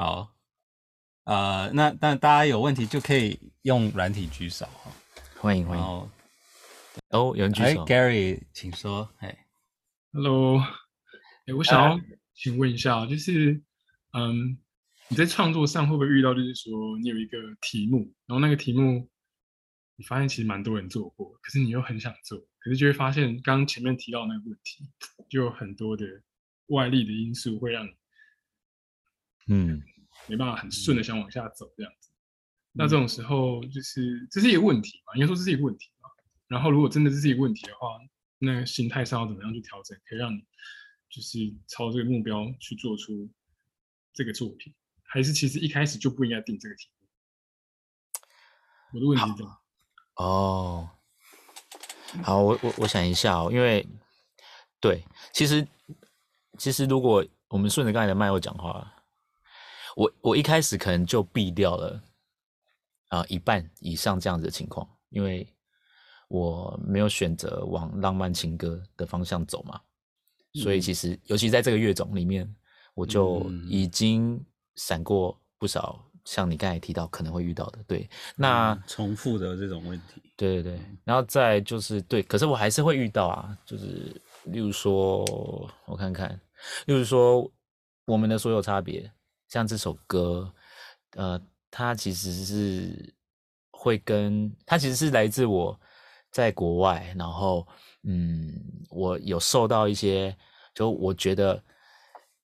好，呃，那那大家有问题就可以用软体举手哈，欢迎欢迎。哦，哦，有人举手。Gary，请说。哎，Hello，哎，我想要请问一下，就是，嗯，你在创作上会不会遇到，就是说你有一个题目，然后那个题目你发现其实蛮多人做过，可是你又很想做，可是就会发现刚刚前面提到那个问题，就有很多的外力的因素会让你。嗯，没办法很顺的想往下走这样子，嗯、那这种时候就是这是一个问题嘛？应该说这是一个问题嘛？然后如果真的这是一个问题的话，那心态上要怎么样去调整，可以让你就是朝这个目标去做出这个作品，还是其实一开始就不应该定这个题目？我的问题是这样。哦，好，我我我想一下哦，因为对，其实其实如果我们顺着刚才的脉络讲话。我我一开始可能就避掉了啊、呃、一半以上这样子的情况，因为我没有选择往浪漫情歌的方向走嘛，嗯、所以其实尤其在这个乐种里面，我就已经闪过不少像你刚才提到可能会遇到的，对，那、嗯、重复的这种问题，对对对，然后再就是对，可是我还是会遇到啊，就是例如说我看看，例如说我们的所有差别。像这首歌，呃，它其实是会跟它其实是来自我在国外，然后嗯，我有受到一些，就我觉得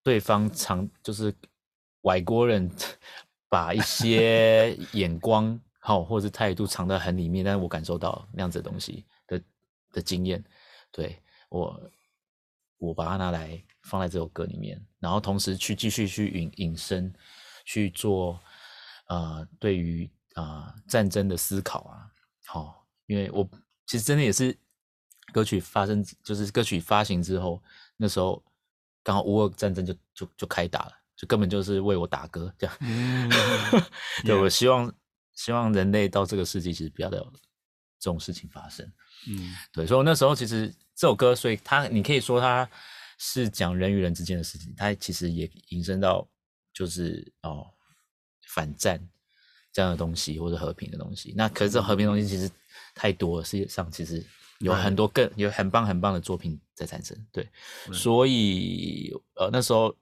对方藏就是外国人把一些 眼光好或者是态度藏得很里面，但是我感受到那样子的东西的的经验，对，我我把它拿来。放在这首歌里面，然后同时去继续去引引申，去做呃对于啊、呃、战争的思考啊，好、哦，因为我其实真的也是歌曲发生，就是歌曲发行之后，那时候刚好乌俄战争就就就开打了，就根本就是为我打歌这样。嗯、对，我希望希望人类到这个世纪其实不要再有这种事情发生。嗯，对，所以我那时候其实这首歌，所以它你可以说它。是讲人与人之间的事情，它其实也引申到就是哦反战这样的东西，或者和平的东西。那可是这和平的东西其实太多了，世界上其实有很多更有很棒很棒的作品在产生。对，所以呃那时候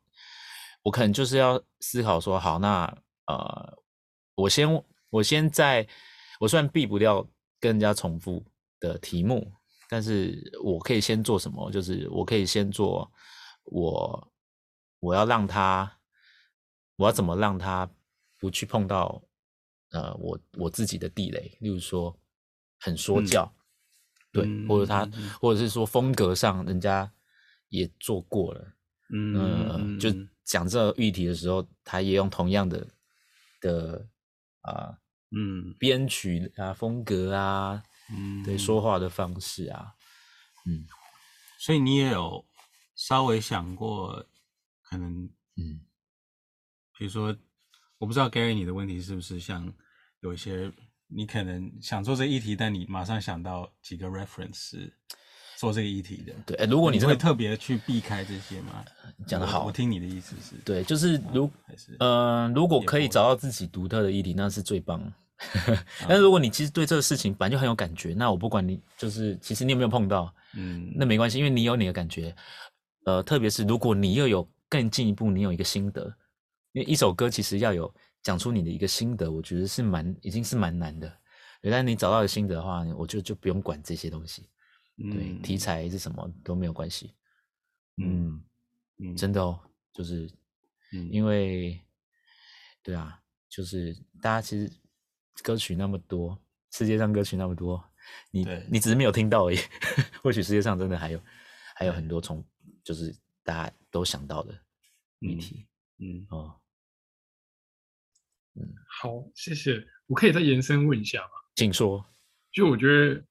我可能就是要思考说，好，那呃我先我先在我虽然避不掉跟人家重复的题目。但是我可以先做什么？就是我可以先做我，我要让他，我要怎么让他不去碰到呃我我自己的地雷，例如说很说教，嗯、对，嗯、或者他，嗯、或者是说风格上人家也做过了，嗯、呃，就讲这个议题的时候，他也用同样的的啊，呃、嗯，编曲啊风格啊。嗯，对，说话的方式啊，嗯，所以你也有稍微想过，可能，嗯，比如说，我不知道 Gary 你的问题是不是像有一些你可能想做这议题，但你马上想到几个 reference 做这个议题的，对，如果你真的会特别去避开这些吗？讲得好。我，我听你的意思是，对，就是如，嗯、呃，如果可以找到自己独特的议题，那是最棒。但是如果你其实对这个事情本来就很有感觉，那我不管你就是其实你有没有碰到，嗯，那没关系，因为你有你的感觉，呃，特别是如果你又有更进一步，你有一个心得，因为一首歌其实要有讲出你的一个心得，我觉得是蛮已经是蛮难的。但是你找到的心得的话，我就就不用管这些东西，对，题材是什么都没有关系，嗯。嗯，真的哦，就是，因为，对啊，就是大家其实。歌曲那么多，世界上歌曲那么多，你你只是没有听到而已。或许世界上真的还有还有很多从就是大家都想到的议题。嗯，嗯哦，嗯，好，谢谢。我可以再延伸问一下吗？请说。就我觉得，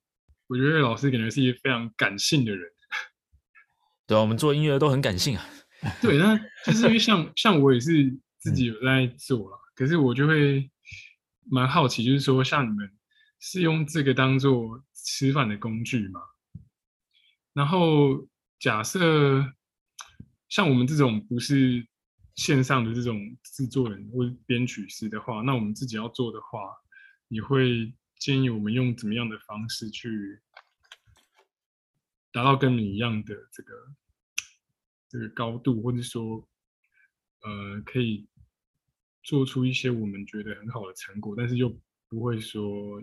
我觉得老师感觉是一个非常感性的人。对啊，我们做音乐都很感性啊。对，那就是因为像像我也是自己有在做了，嗯、可是我就会。蛮好奇，就是说，像你们是用这个当做吃饭的工具吗？然后假设像我们这种不是线上的这种制作人或编曲师的话，那我们自己要做的话，你会建议我们用怎么样的方式去达到跟你一样的这个这个高度，或者说，呃，可以做出一些我们觉得很好的成果，但是又不会说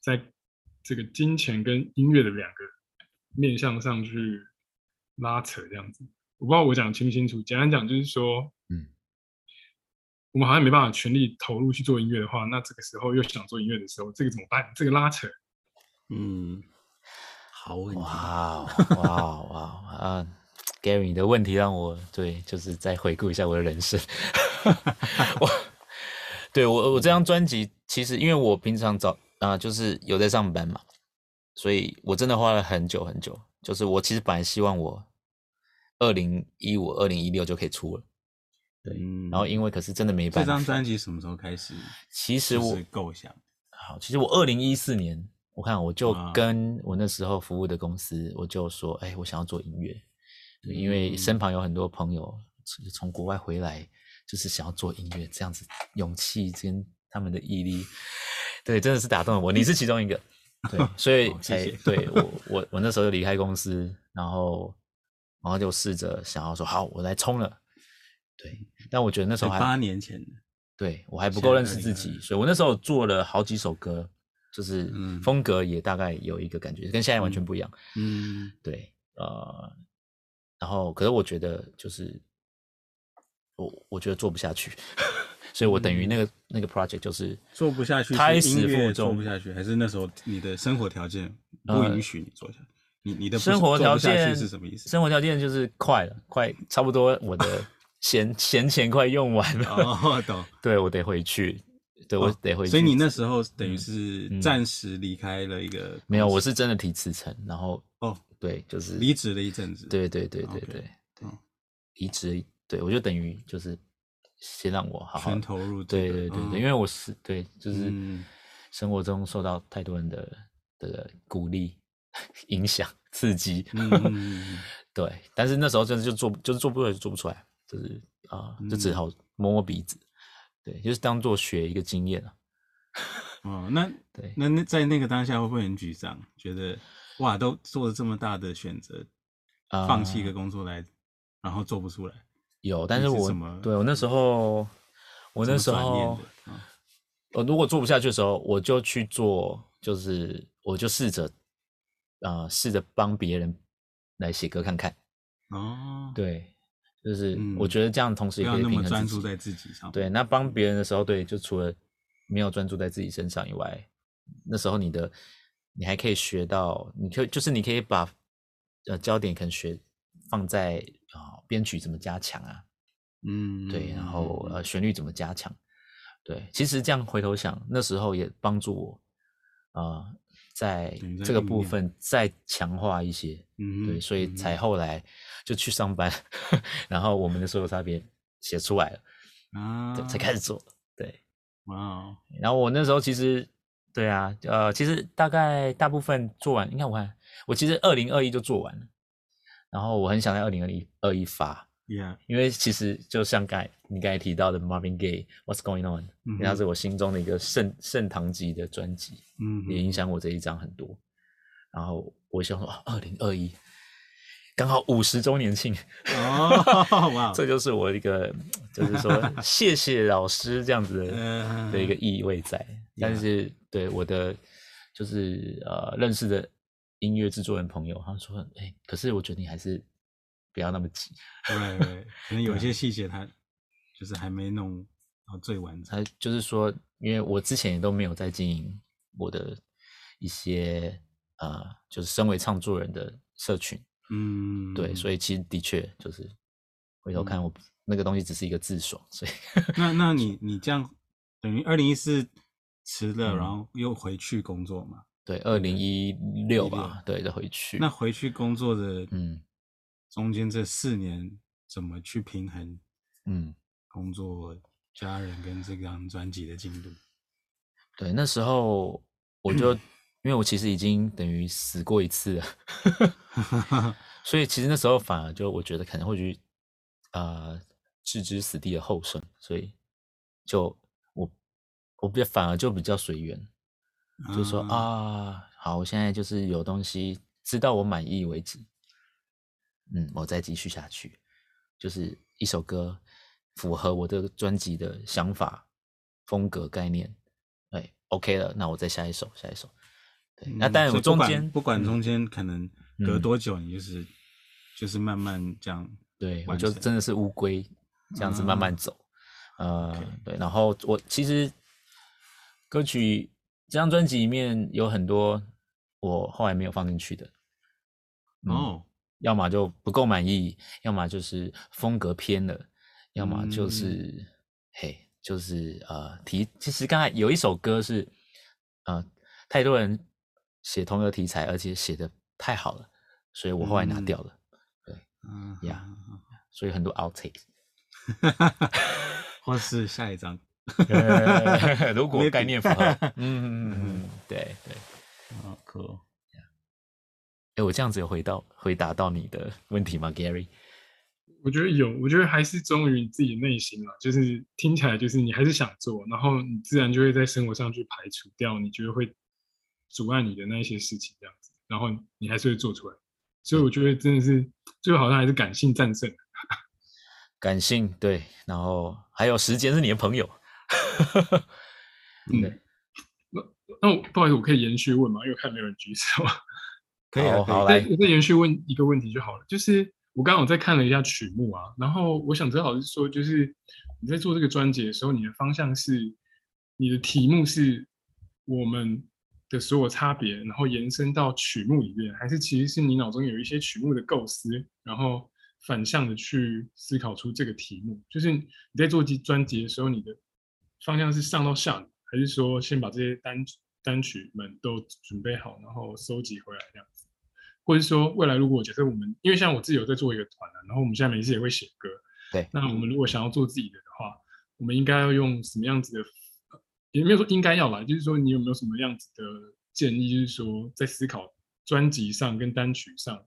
在这个金钱跟音乐的两个面向上去拉扯这样子。我不知道我讲清不清楚。简单讲就是说，嗯，我们好像没办法全力投入去做音乐的话，那这个时候又想做音乐的时候，这个怎么办？这个拉扯，嗯，好问题。哇哇哇啊，Gary，你的问题让我对，就是再回顾一下我的人生。我对我我这张专辑，其实因为我平常早啊、呃，就是有在上班嘛，所以我真的花了很久很久。就是我其实本来希望我。二零一五、二零一六就可以出了，对，嗯、然后因为可是真的没办法。这张专辑什么时候开始？其实我构想好，其实我二零一四年，我看我就跟我那时候服务的公司，我就说，哎、欸，我想要做音乐，因为身旁有很多朋友从国外回来，就是想要做音乐，这样子勇气跟他们的毅力，对，真的是打动了我。你是其中一个，对，所以才谢谢对我我我那时候就离开公司，然后。然后就试着想要说好，我来冲了，对。但我觉得那时候还八年前，对我还不够认识自己，所以我那时候做了好几首歌，就是风格也大概有一个感觉，嗯、跟现在完全不一样。嗯，对，呃，然后可是我觉得就是我我觉得做不下去，所以我等于那个、嗯、那个 project 就是做不下去，开始负重做不下去，还是那时候你的生活条件不允许你做下去？呃你你的生活条件是什么意思？生活条件就是快了，快差不多，我的 闲闲钱快用完了。哦，懂。对，我得回去，对，我得回去。所以你那时候等于是暂时离开了一个。没有，我是真的提辞呈，然后哦，对，就是离职了一阵子。对对对对对，对，离职，对我就等于就是先让我好好全投入。对对对对，因为我是对，就是生活中受到太多人的的鼓励。影响、刺激，嗯、对，但是那时候真的就做，就是做不出来，就做不出来，就是啊、呃，就只好摸摸鼻子，对，就是当做学一个经验啊。哦，那 对，那那在那个当下会不会很沮丧？觉得哇，都做了这么大的选择，放弃一个工作来，呃、然后做不出来。有，但是我是对我那时候，我那时候，我、哦、如果做不下去的时候，我就去做，就是我就试着。啊，试着帮别人来写歌看看。哦，对，就是我觉得这样同时也可以平衡。专注在自己上。对，那帮别人的时候，对，就除了没有专注在自己身上以外，那时候你的你还可以学到，你可以就是你可以把呃焦点可能学放在啊编曲怎么加强啊，嗯，对，然后呃旋律怎么加强，对，其实这样回头想，那时候也帮助我啊。呃在这个部分再强化一些，嗯，对，所以才后来就去上班，嗯、然后我们的所有差别写出来了啊，才开始做，对，哇哦，然后我那时候其实，对啊，呃，其实大概大部分做完，你看我看，我其实二零二一就做完了，然后我很想在二零二一二一发。Yeah. 因为其实就像刚你刚才提到的 Marvin Gaye，What's Going On，嗯，它是我心中的一个盛盛唐级的专辑，嗯，也影响我这一张很多。然后我想说，二零二一刚好五十周年庆，哦，哇，这就是我一个，就是说 谢谢老师这样子的的一个意味在。但是对我的就是呃认识的音乐制作人朋友，他说，哎、欸，可是我觉得你还是。不要那么急，对对，可能有些细节他就是还没弄到最完整。他就是说，因为我之前也都没有在经营我的一些呃，就是身为唱作人的社群，嗯，对，所以其实的确就是回头看我那个东西只是一个自爽，所以那那 你你这样等于二零一四辞了，然后又回去工作嘛？对，二零一六吧，对，再回去。那回去工作的，嗯。中间这四年怎么去平衡？嗯，工作、家人跟这张专辑的进度。对，那时候 我就因为我其实已经等于死过一次了，所以其实那时候反而就我觉得可能会去呃置之死地而后生，所以就我我比较反而就比较随缘，就说啊，好，我现在就是有东西，直到我满意为止，嗯，我再继续下去，就是一首歌符合我的专辑的想法、风格、概念，哎，OK 了，那我再下一首，下一首。对，那当然我中间、嗯、不管中间可能隔多久，你就是、嗯、就是慢慢这样。对，我就真的是乌龟这样子慢慢走，嗯、呃.对。然后我其实歌曲这张专辑里面有很多我后来没有放进去的，哦、嗯，要么就不够满意，要么就是风格偏了，要么就是、嗯、嘿，就是呃题。其实刚才有一首歌是呃太多人写同一个题材，而且写的太好了，所以我后来拿掉了。嗯、对，嗯呀。Yeah. 所以很多 outtake，或是下一张，如果概念符合，嗯嗯嗯，对对，好，cool。哎，我这样子有回到回答到你的问题吗，Gary？我觉得有，我觉得还是忠于你自己的内心嘛，就是听起来就是你还是想做，然后你自然就会在生活上去排除掉你觉得会阻碍你的那一些事情，这样子，然后你还是会做出来。所以我觉得真的是最后好像还是感性战胜。感性对，然后还有时间是你的朋友。嗯，那那我不好意思，我可以延续问吗？因为看没有人举手。可以啊，好，来我再延续问一个问题就好了。就是我刚刚我再看了一下曲目啊，然后我想知道是说，就是你在做这个专辑的时候，你的方向是你的题目是我们的所有差别，然后延伸到曲目里面，还是其实是你脑中有一些曲目的构思，然后？反向的去思考出这个题目，就是你在做专辑的时候，你的方向是上到下，还是说先把这些单单曲们都准备好，然后收集回来这样子，或者说未来如果假设我们，因为像我自己有在做一个团啊，然后我们现在每次也会写歌，对，那我们如果想要做自己的的话，我们应该要用什么样子的？也没有说应该要来，就是说你有没有什么样子的建议？就是说在思考专辑上跟单曲上。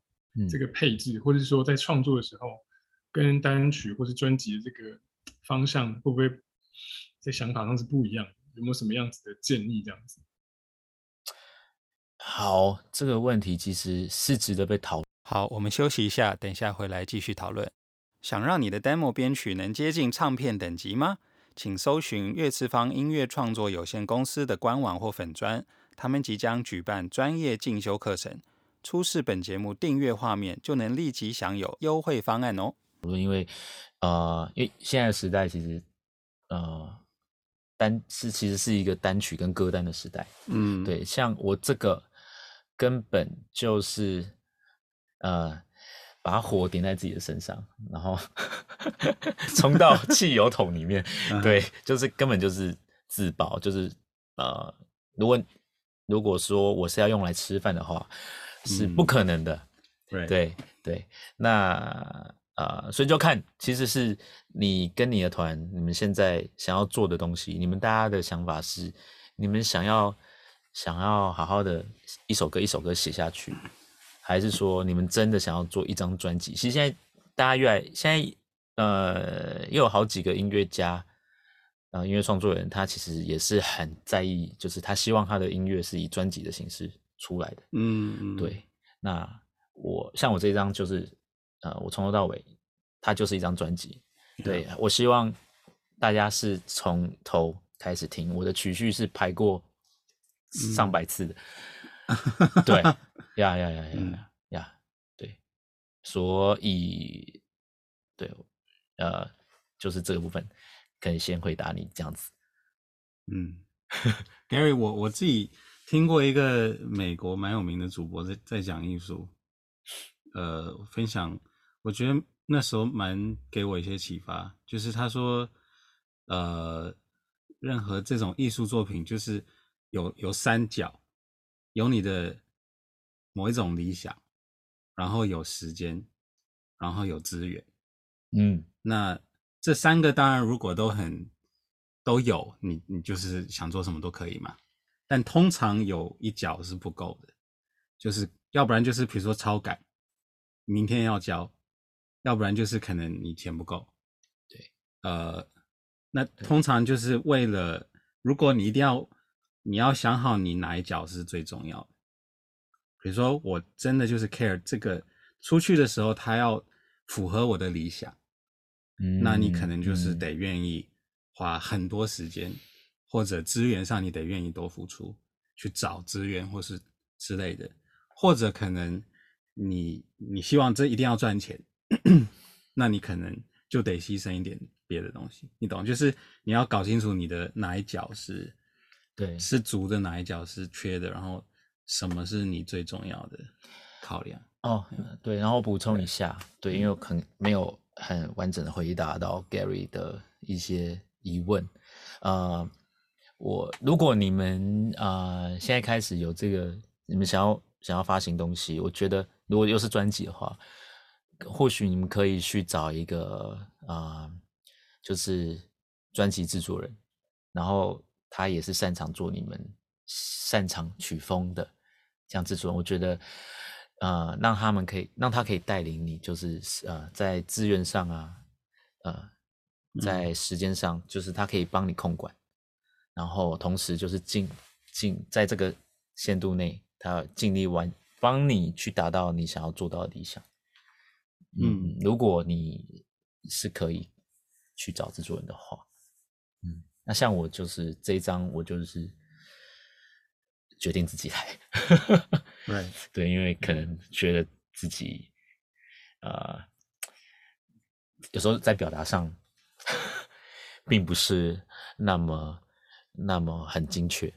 这个配置，或者是说在创作的时候，跟单曲或是专辑的这个方向，会不会在想法上是不一样？有没有什么样子的建议？这样子。好，这个问题其实是值得被讨论。好，我们休息一下，等一下回来继续讨论。想让你的 demo 编曲能接近唱片等级吗？请搜寻乐次方音乐创作有限公司的官网或粉专，他们即将举办专业进修课程。出示本节目订阅画面，就能立即享有优惠方案哦。因为，呃，因为现在的时代其实，呃，单是其实是一个单曲跟歌单的时代。嗯，对，像我这个根本就是，呃，把火点在自己的身上，然后 冲到汽油桶里面。对，就是根本就是自爆，就是呃，如果如果说我是要用来吃饭的话。是不可能的，嗯、对对，那呃，所以就看，其实是你跟你的团，你们现在想要做的东西，你们大家的想法是，你们想要想要好好的一首歌一首歌写下去，还是说你们真的想要做一张专辑？其实现在大家越来，现在呃，又有好几个音乐家，呃，音乐创作人，他其实也是很在意，就是他希望他的音乐是以专辑的形式。出来的，嗯嗯，对，那我像我这张就是，呃，我从头到尾，它就是一张专辑，对，我希望大家是从头开始听，我的曲序是排过上百次的，嗯、对，呀呀呀呀呀呀，对，所以，对，呃，就是这个部分可以先回答你这样子，嗯，Gary，我我自己。听过一个美国蛮有名的主播在在讲艺术，呃，分享，我觉得那时候蛮给我一些启发，就是他说，呃，任何这种艺术作品就是有有三角，有你的某一种理想，然后有时间，然后有资源，嗯，那这三个当然如果都很都有，你你就是想做什么都可以嘛。但通常有一角是不够的，就是要不然就是比如说超赶，明天要交，要不然就是可能你钱不够。对，呃，那通常就是为了，如果你一定要，你要想好你哪一脚是最重要的。比如说，我真的就是 care 这个出去的时候，他要符合我的理想，嗯，那你可能就是得愿意花很多时间，嗯，或者资源上你得愿意多付出，去找资源或是之类的，或者可能你你希望这一定要赚钱，那你可能就得牺牲一点别的东西，你懂？就是你要搞清楚你的哪一角是，对，是足的，哪一角是缺的，然后。什么是你最重要的考量？哦，对，然后补充一下，对，对，因为可能没有很完整的回答到 Gary 的一些疑问。呃，我如果你们啊、呃、现在开始有这个，你们想要想要发行东西，我觉得如果又是专辑的话，或许你们可以去找一个啊、呃，就是专辑制作人，然后他也是擅长做你们。擅长曲风的这样制作人，我觉得，呃，让他们可以让他可以带领你，就是呃，在资源上啊，呃，在时间上，就是他可以帮你控管，然后同时就是尽尽在这个限度内，他尽力完帮你去达到你想要做到的理想。嗯，如果你是可以去找制作人的话，嗯，那像我就是这一张，我就是。决定自己来，对 对，因为可能觉得自己，呃，有时候在表达上，并不是那么那么很精确，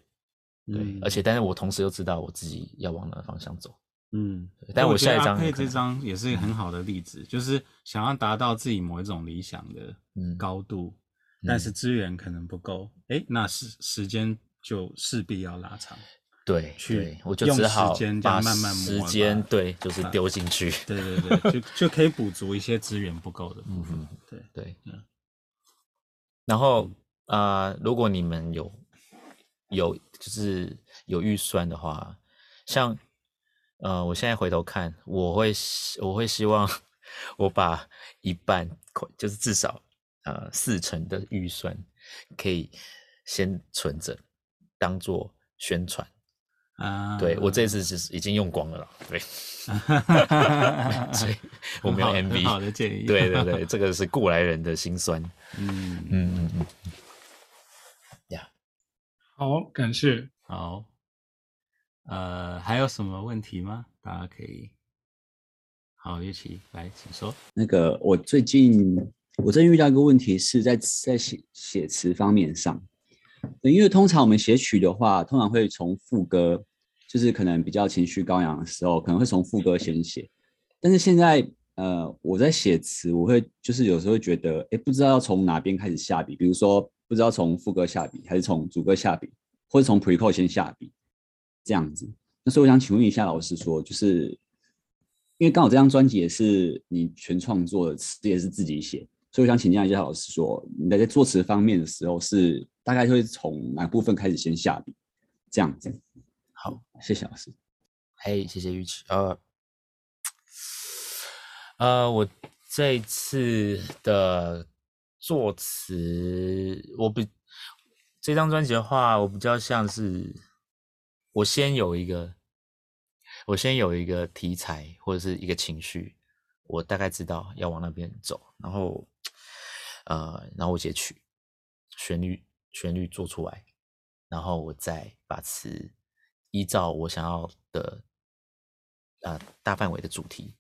对，嗯、而且但是我同时又知道我自己要往哪个方向走，嗯，但我下一张阿佩这张也是一个很好的例子，嗯、就是想要达到自己某一种理想的高度，嗯、但是资源可能不够，哎、嗯，那时时间就势必要拉长。对，去我就只好把时间对，就是丢进去。对对对，就就可以补足一些资源不够的部分。嗯、对对，嗯。然后啊、呃，如果你们有有就是有预算的话，像呃，我现在回头看，我会我会希望 我把一半，就是至少呃四成的预算可以先存着，当做宣传。啊，对我这次。是已经用光了啦，对，所以我没有 MV，好的建议，对对 对，这个是过来人的辛酸，嗯。嗯嗯嗯，呀，好，感谢，好，呃，还有什么问题吗？大家可以，好，一起来，请说。那个，我最近我最近遇到一个问题，是在在写写词方面上。因为通常我们写曲的话，通常会从副歌，就是可能比较情绪高扬的时候，可能会从副歌先写。但是现在，呃，我在写词，我会就是有时候会觉得，哎，不知道要从哪边开始下笔。比如说，不知道从副歌下笔，还是从主歌下笔，或者从 preco 先下笔，这样子。那所以我想请问一下老师，说，就是因为刚好这张专辑也是你全创作的词，也是自己写。所以我想请教一下老师，说你在作词方面的时候，是大概会从哪部分开始先下笔？这样子。好，谢谢老师。嘿，谢谢玉琪。呃，呃，我这次的作词，我比这张专辑的话，我比较像是我先有一个，我先有一个题材或者是一个情绪，我大概知道要往那边走，然后。呃，然后我写曲，旋律旋律做出来，然后我再把词依照我想要的呃大范围的主题，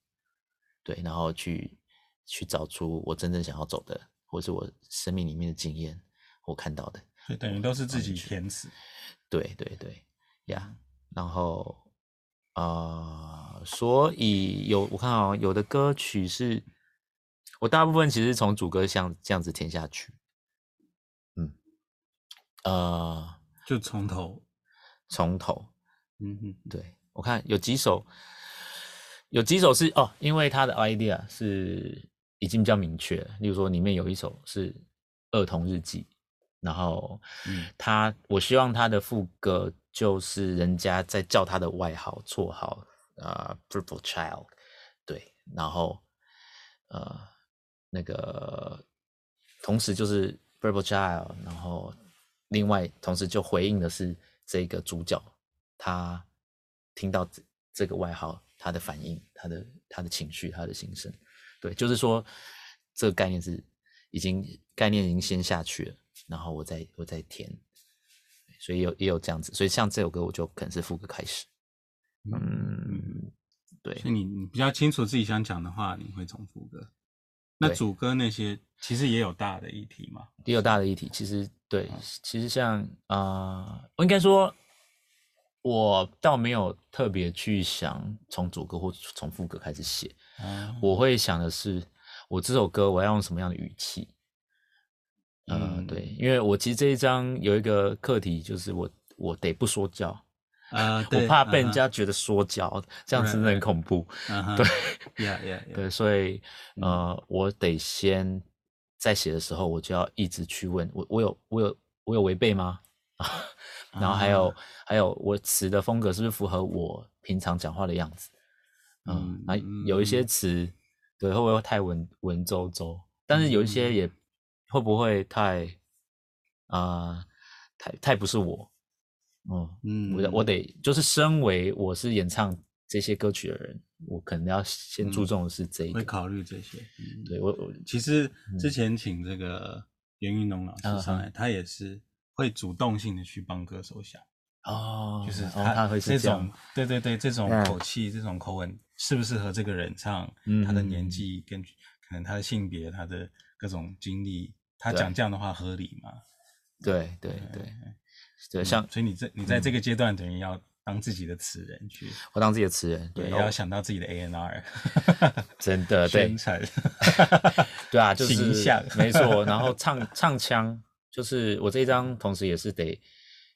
对，然后去去找出我真正想要走的，或是我生命里面的经验，我看到的，对，等于都是自己填词，对对对，呀、yeah，然后啊、呃，所以有我看啊，有的歌曲是。我大部分其实从主歌像这样子填下去，嗯，呃，就从头，从头，嗯嗯，对，我看有几首，有几首是哦，因为他的 idea 是已经比较明确，例如说里面有一首是儿童日记，然后，嗯，他我希望他的副歌就是人家在叫他的外号绰号啊，呃，Purple Child，对，然后。呃那个同时就是 Purple child，然后另外同时就回应的是这个主角，他听到这这个外号，他的反应，他的他的情绪，他的心声，对，就是说这个概念是已经概念已经先下去了，然后我再我再填，所以有也有这样子，所以像这首歌我就可能是副歌开始，嗯。对，所以你你比较清楚自己想讲的话，你会从副歌。那主歌那些其实也有大的议题嘛？也有大的议题。其实对，其实像啊、呃，我应该说，我倒没有特别去想从主歌或从副歌开始写。嗯、我会想的是，我这首歌我要用什么样的语气？呃、嗯，对，因为我其实这一章有一个课题，就是我我得不说教。啊，uh, 我怕被人家觉得说教，uh huh. 这样子真的很恐怖。Uh huh. 对，yeah, yeah, yeah. 对，所以呃，我得先在写的时候，我就要一直去问我，我有，我有，我有违背吗？然后还有，uh huh. 还有，我词的风格是不是符合我平常讲话的样子？嗯，啊、uh，huh. 有一些词，对，会不会太文文绉绉？但是有一些也会不会太啊、呃，太太不是我？哦，嗯，我我得就是身为我是演唱这些歌曲的人，我可能要先注重的是这一个，会考虑这些。嗯、对我我其实之前请这个袁云龙老师上来，嗯、他也是会主动性的去帮歌手想哦，就是他、哦、他会是这种，对对对，这种口气、嗯、这种口吻适不适合这个人唱？嗯、他的年纪跟可能他的性别、他的各种经历，他讲这样的话合理吗？对对对。对对，像、嗯、所以你在你在这个阶段等于要当自己的词人去，我当自己的词人，对，也要想到自己的 A N R，真的 对，宣传，对啊，就是形象，没错。然后唱唱腔，就是我这一张，同时也是得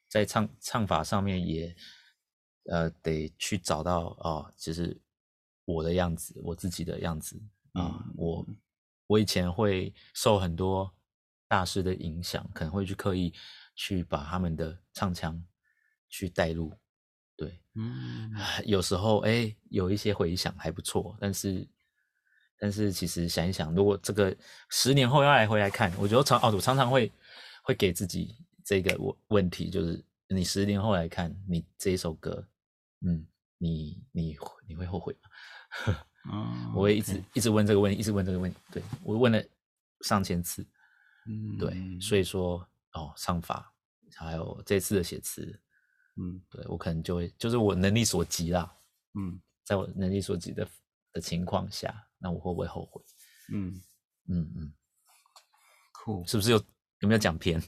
在唱唱法上面也呃得去找到哦，就是我的样子，我自己的样子啊、嗯。我我以前会受很多大师的影响，可能会去刻意。去把他们的唱腔去带入，对，嗯，有时候哎、欸，有一些回响还不错，但是，但是其实想一想，如果这个十年后要来回来看，我觉得常哦，我常常会会给自己这个问问题，就是你十年后来看你这一首歌，嗯，你你你会后悔吗？哦、我会一直 okay. 一直问这个问题，一直问这个问题，对，我问了上千次，嗯，对，所以说。哦，唱法，还有这次的写词，嗯，对我可能就会，就是我能力所及啦，嗯，在我能力所及的的情况下，那我会不会后悔？嗯嗯嗯，酷，是不是有有没有讲偏？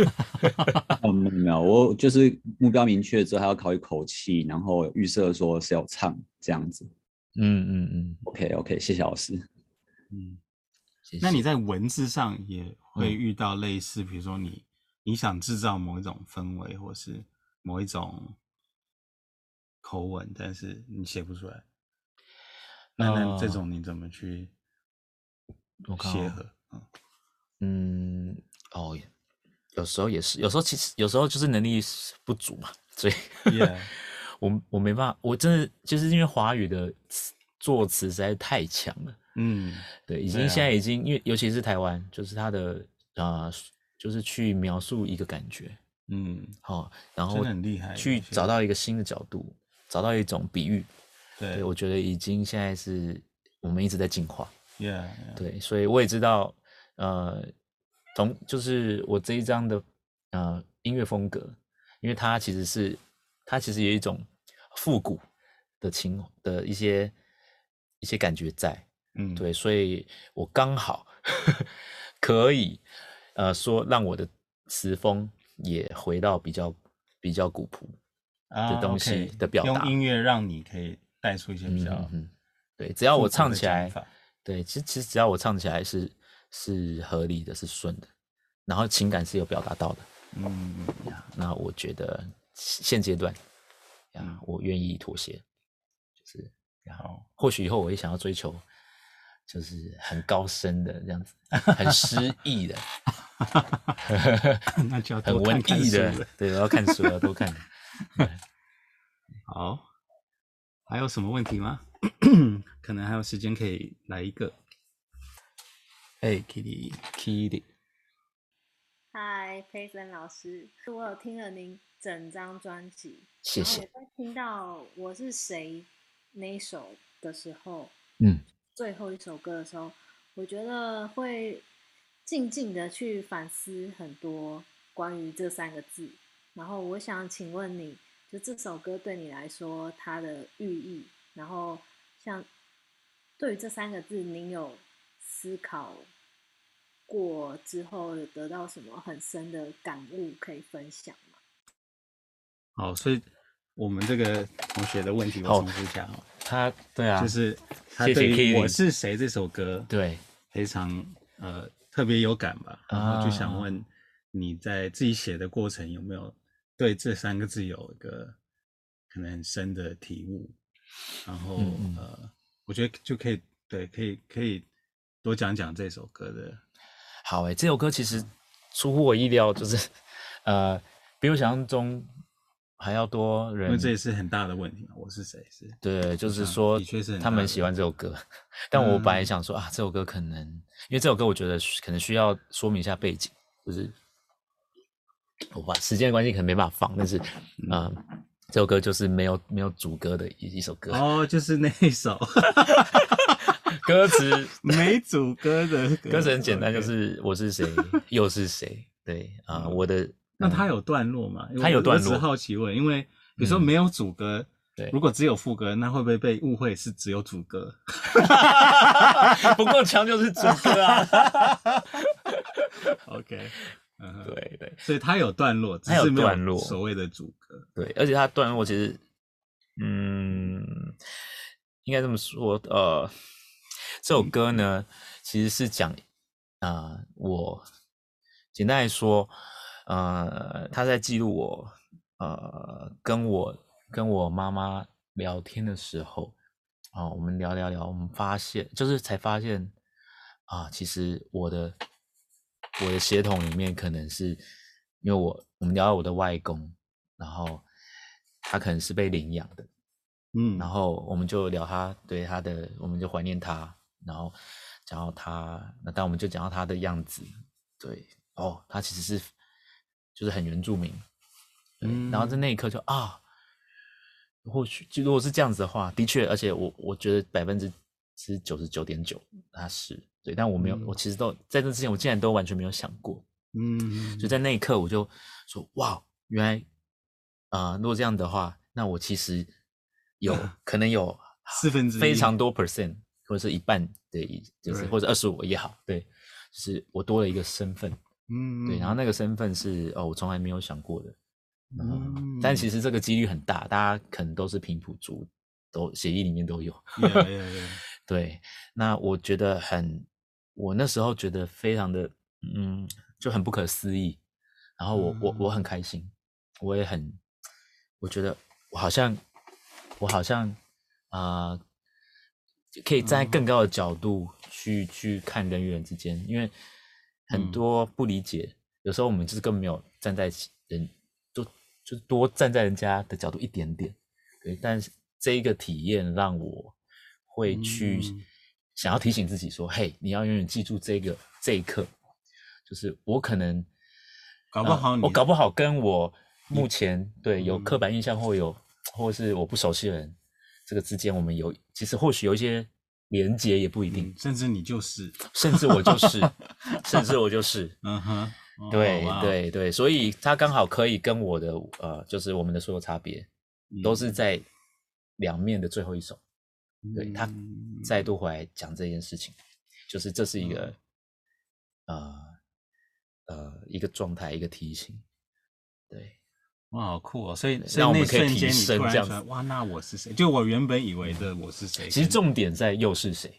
哦，没有没有，我就是目标明确之后，还要考虑口气，然后预设说是要唱这样子。嗯嗯嗯，OK OK，谢谢老师。嗯。那你在文字上也会遇到类似，比如说你你想制造某一种氛围，或是某一种口吻，但是你写不出来。那那这种你怎么去协和？嗯，哦，有时候也是，有时候其实有时候就是能力不足嘛，所以 我我没办法，我真的就是因为华语的作词实在是太强了。嗯，对，已经现在已经，因为尤其是台湾，就是他的啊，就是去描述一个感觉，嗯，好，然后很厉害，去找到一个新的角度，找到一种比喻，对，我觉得已经现在是我们一直在进化，Yeah，对，所以我也知道，呃，同就是我这一张的呃音乐风格，因为它其实是它其实有一种复古的情的一些一些感觉在。嗯，对，所以我刚好可以，呃，说让我的词风也回到比较比较古朴的东西的表达，啊 okay，用音。乐让你可以带出一些比较，嗯嗯，对，只要我唱起来，对，其实其实只要我唱起来是是合理的，是顺的，然后情感是有表达到的，嗯，那我觉得现阶段呀，嗯，我愿意妥协，就是，然后或许以后我也想要追求。就是很高深的这样子，很诗意的，那就要很文艺的，对，我要看书，要多看。好，还有什么问题吗？可能还有时间可以来一个。哎，Kitty，Kitty，嗨，佩森老师，我有听了您整张专辑，谢谢。我在听到我是谁那一首的时候，嗯，最后一首歌的时候，我觉得会静静的去反思很多关于这三个字。然后我想请问你，就这首歌对你来说它的寓意，然后像对于这三个字，您有思考过之后，有得到什么很深的感悟可以分享吗？好，所以我们这个同学的问题我重复一下哦。他对啊，就是他对于《我是谁》这首歌对。非常呃特别有感吧，然后就想问你在自己写的过程有没有对这三个字有一个可能很深的体悟，然后嗯嗯。呃，我觉得就可以对，可以可以多讲讲这首歌的。好诶，这首歌其实出乎我意料，就是呃，比我想象中还要多人，因为这也是很大的问题嘛。我是谁？是对，就是说，的确是他们喜欢这首歌，但我本来想说啊，这首歌可能因为这首歌，我觉得可能需要说明一下背景，就是。我把时间关系可能没办法放，但是，啊、呃，这首歌就是没有没有主歌的一一首歌哦，就是那一首，歌词 没主歌的歌，词很简单，就是我是谁，又是谁，对啊、呃，我的、嗯、那它有段落吗？它有段落，我只好奇问，因为有时候没有主歌，对、嗯，如果只有副歌，那会不会被误会是只有主歌？不够强就是主歌啊，OK。嗯，对对，所以它有段落，它有段落，所谓的主歌。对，而且它段落其实，嗯，应该这么说，呃，这首歌呢，其实是讲，啊、呃，我简单来说，呃，他在记录我，呃，跟我跟我妈妈聊天的时候，啊、呃，我们聊聊聊，我们发现，就是才发现，啊、呃，其实我的。我的血统里面可能是因为我我们聊到我的外公，然后他可能是被领养的，嗯，然后我们就聊他对他的，我们就怀念他，然后讲到他，那但我们就讲到他的样子，对，哦，他其实是就是很原住民，对，嗯，然后在那一刻就啊，或许就如果是这样子的话，的确，而且我我觉得百分之是九十九点九，他是。对，但我没有，嗯、我其实都在这之前，我竟然都完全没有想过，嗯，就在那一刻，我就说，哇，原来，啊、呃，如果这样的话，那我其实有、嗯、可能有四分之一，非常多 percent，或者是一半的，就是或者二十五也好，对，就是我多了一个身份，嗯，对，然后那个身份是哦，我从来没有想过的，嗯，嗯但其实这个几率很大，大家可能都是平埔族，都协议里面都有，yeah, yeah, yeah. 对，那我觉得很。我那时候觉得非常的，嗯，就很不可思议，然后我、嗯、我我很开心，我也很，我觉得我好像我好像啊、呃，可以站在更高的角度去、嗯、去看人与人之间，因为很多不理解，嗯、有时候我们就是根本没有站在人，就就多站在人家的角度一点点，对，但是这一个体验让我会去。嗯。想要提醒自己说：“嘿，你要永远记住这个这一刻，就是我可能搞不好、呃，我搞不好跟我目前对有刻板印象或有或是我不熟悉的人，这个之间我们有其实或许有一些连接也不一定，嗯、甚至你就是，甚至我就是，甚至我就是，嗯哼，对对对，所以他刚好可以跟我的呃，就是我们的所有差别都是在两面的最后一首。”对，他再度回来讲这件事情，就是这是一个，嗯、呃呃一个状态，一个提醒。对，哇，好酷哦！所以，所以那瞬间你突然说，哇，那我是谁？就我原本以为的我是谁？其实重点在又是谁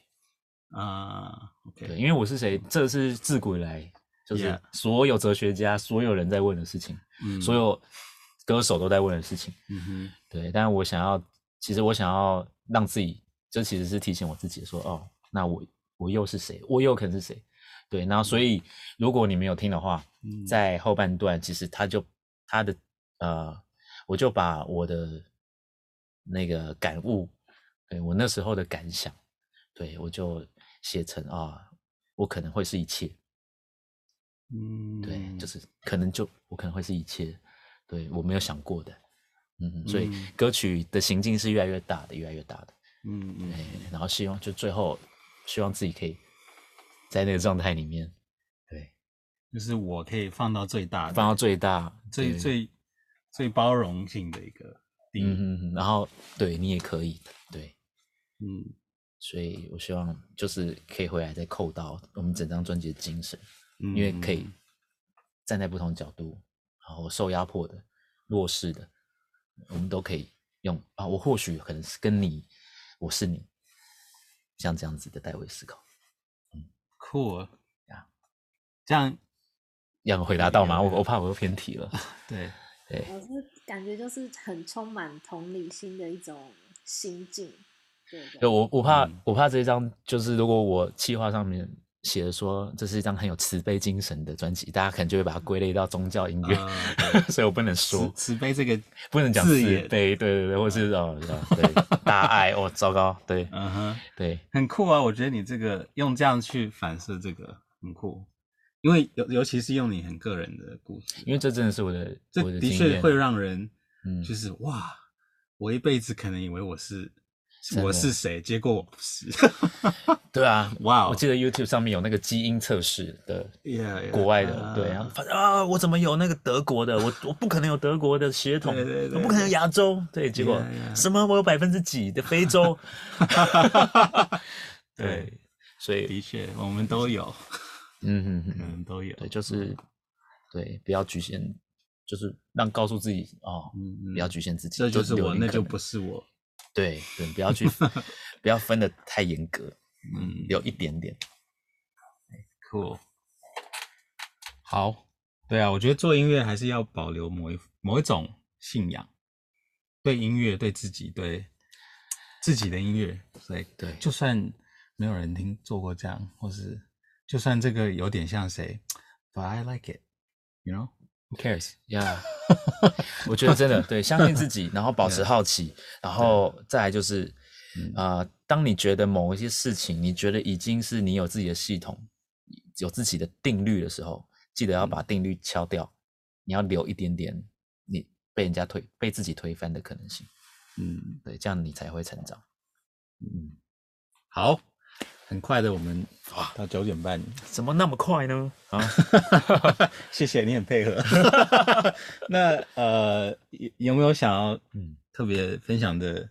啊？OK，对，因为我是谁，这是自古以来就是所有哲学家、所有人在问的事情，嗯，所有歌手都在问的事情。嗯哼，对，但我想要，其实我想要让自己。这其实是提醒我自己说，哦，那我我又是谁？我又可能是谁？对，然后所以如果你没有听的话，嗯、在后半段其实他就他的呃，我就把我的那个感悟，对我那时候的感想，对我就写成啊，我可能会是一切。嗯，对，就是。可能就我可能会是一切，对我没有想过的，嗯，所以歌曲的行径是越来越大的，越来越大的，嗯嗯，然后。希望就最后希望自己可以在那个状态里面，对，就是我可以放到最大，放到最大，最最最包容性的一个嗯嗯，然后对你也可以，对，嗯，所以我希望就是可以回来再扣到我们整张专辑的精神。因为可以站在不同角度，然后受压迫的、弱势的，我们都可以用啊。我或许可能是跟你，我是你，像这样子的代位思考。嗯，酷啊，这样要回答到吗？我我怕我又偏题了。对对，我是感觉就是很充满同理心的一种心境。对，对我我怕、嗯、我怕这一张就是如果我企划上面。写的说这是一张很有慈悲精神的专辑，大家可能就会把它归类到宗教音乐，呃、所以我不能说慈，慈悲这个不能讲慈悲，对对对，或是哦，对大爱哦，糟糕，对，嗯哼，对，很酷啊！我觉得你这个用这样去反射这个很酷，因为尤尤其是用你很个人的故事，因为这真的是我的，这我的的确会让人，嗯，就是哇，我一辈子可能以为我是。我是谁？结果我不是。对啊，哇！我记得 YouTube 上面有那个基因测试的，yeah, yeah, 国外的，uh, 对啊，反正啊，我怎么有那个德国的？我我不可能有德国的血统，对对对，我不可能有亚洲，对，结果.什么？我有百分之几的非洲？对，对，所以的确我们都有，嗯哼哼，嗯，都有，对，就是对，不要局限，就是让告诉自己哦，嗯，不要局限自己，这就是我，那就不是我。对对，不要去，不要分的太严格，嗯，有一点点，cool，好，对啊，我觉得做音乐还是要保留某一某一种信仰，对音乐，对自己，对自己的音乐，所以对，就算没有人听做过这样，或是就算这个有点像谁，but I like it，you know。Who cares? Yeah，我觉得真的对，相信自己，然后保持好奇，然后再来就是，啊、呃，当你觉得某一些事情，你觉得已经是你有自己的系统，有自己的定律的时候，记得要把定律敲掉，嗯、你要留一点点你被人家推、被自己推翻的可能性。嗯，对，这样你才会成长。嗯，好。很快的，我们哇到九点半，怎么那么快呢？啊，谢谢你很配合。那呃，有有没有想要嗯特别分享的？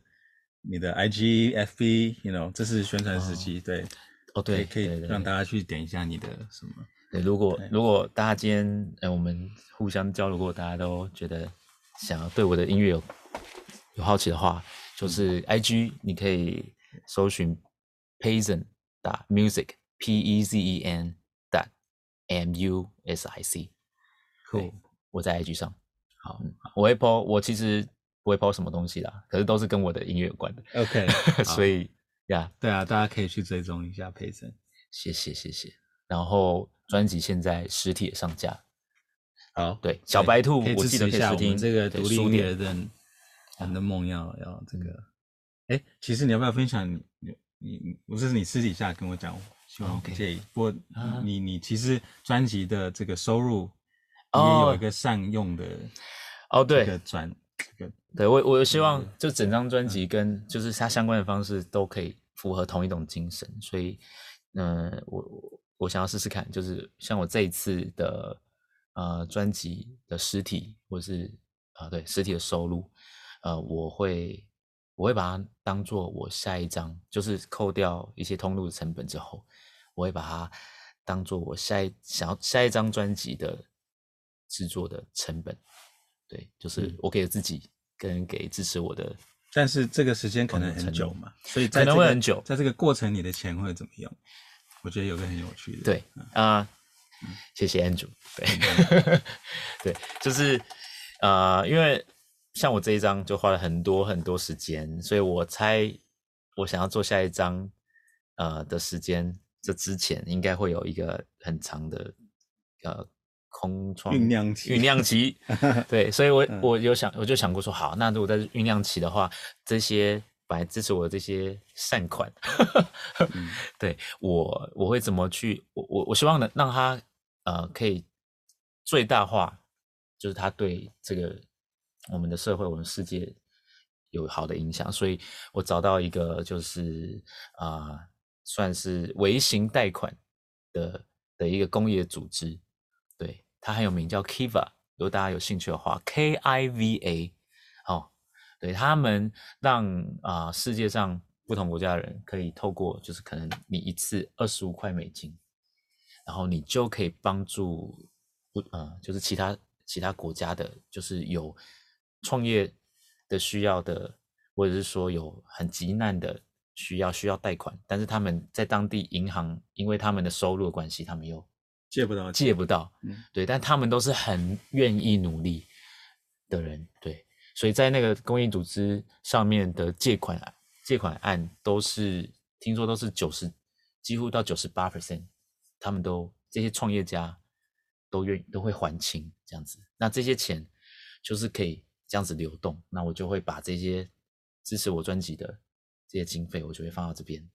你的 IG、FB，you know，这是宣传时期，对，哦对，可以让大家去点一下你的什么？对，如果如果大家今天呃我们互相交流过，大家都觉得想要对我的音乐有有好奇的话，就是 IG 你可以搜寻 Music p e z e n dot m u s i c，cool，我在 IG 上，好，我会 po，我其实不会 po 什么东西啦，可是都是跟我的音乐有关的，OK，所以呀对啊，大家可以去追踪一下 Peazen，谢谢谢谢，然后专辑现在实体也上架，好，对，小白兔，可以支持一下我们这个独立音乐人，我的梦要要这个，哎，其实你要不要分享你？你不是你私底下跟我讲，希望不介意。不过你你其实专辑的这个收入，也有一个善用的哦，对，这个专这个，对我我希望就整张专辑跟就是它相关的方式都可以符合同一种精神，所以嗯，我我想要试试看，就是像我这一次的呃专辑的实体或是啊对实体的收入，呃我会。我会把它当做我下一张，就是扣掉一些通路的成本之后，我会把它当做我下一想要下一张专辑的制作的成本。对，就是我给自己跟给支持我的，但是这个时间可能很久嘛，所以、这个、可能会很久。在这个过程，你的钱会怎么用？我觉得有个很有趣的。对啊、呃嗯，谢谢 Andrew。对，对，就是啊、呃，因为。像我这一张就花了很多很多时间，所以我猜我想要做下一张，呃的时间，这之前应该会有一个很长的呃空窗酝酿期。酝酿期，对，所以我我有想，我就想过说，好，那如果在酝酿期的话，这些本来支持我的这些善款，嗯、对我我会怎么去？我我我希望能让他呃可以最大化，就是他对这个我们的社会、我们世界有好的影响。所以我找到一个就是啊、算是微型贷款的的一个公益组织，对，它很有名，叫 Kiva。如果大家有兴趣的话，K I V A，哦。对他们让啊、世界上不同国家的人可以透过就是可能你一次二十五块美金，然后你就可以帮助不呃就是其他其他国家的，就是有创业的需要的，或者是说有很急难的需要需要贷款，但是他们在当地银行因为他们的收入的关系，他们又借不到借不到，嗯，对，但他们都是很愿意努力的人，对。所以在那个公益组织上面的借款借款案都是听说都是九十几乎到九十八 percent，他们都这些创业家都愿意都会还清这样子。那这些钱就是可以这样子流动，那我就会把这些支持我专辑的这些经费，我就会放到这边，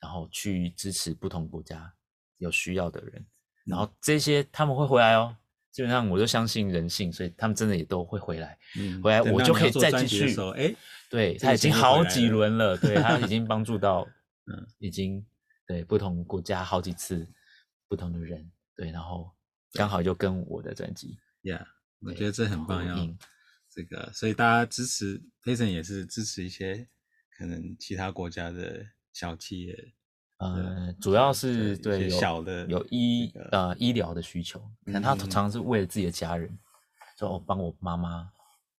然后去支持不同国家有需要的人，然后这些他们会回来哦。基本上我就相信人性，所以他们真的也都会回来。嗯，回来我就可以再继续。哎，对，他已经好几轮了，对，他已经帮助到，嗯，已经对不同国家好几次，不同的人，对，然后刚好就跟我的专辑，Yeah，我觉得这很棒，要这个，所以大家支持 Payson 也是支持一些可能其他国家的小企业。呃，主要是对小的有医呃医疗的需求，可能他常常是为了自己的家人，说我帮我妈妈，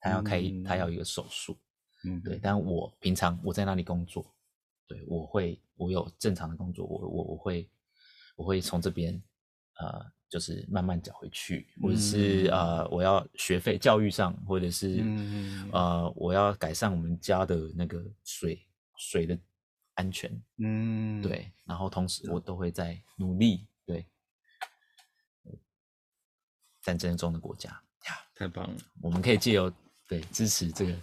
她要开她要一个手术，嗯，对，但我平常我在那里工作，对，我会我有正常的工作，我我我会我会从这边呃就是慢慢缴回去，或者是呃我要学费教育上，或者是呃我要改善我们家的那个水水的。安全，嗯，对，然后同时我都会在努力，对，战争中的国家呀，太棒了，我们可以借由对支持这个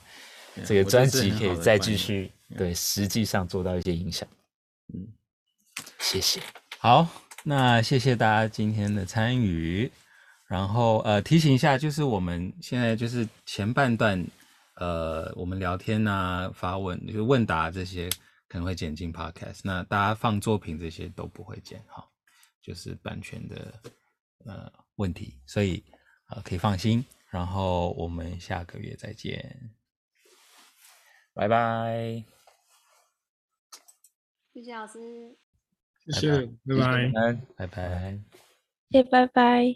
这个专辑，可以再继续对实际上做到一些影响，嗯，谢谢，好，那谢谢大家今天的参与，然后呃提醒一下，就是我们现在就是前半段，呃，我们聊天啊、发问、就是问答这些。可能会剪进 Podcast，那大家放作品这些都不会剪哈，就是版权的呃问题，所以呃可以放心。然后我们下个月再见，拜拜。谢谢老师，谢谢，拜拜，拜拜，谢谢，拜拜。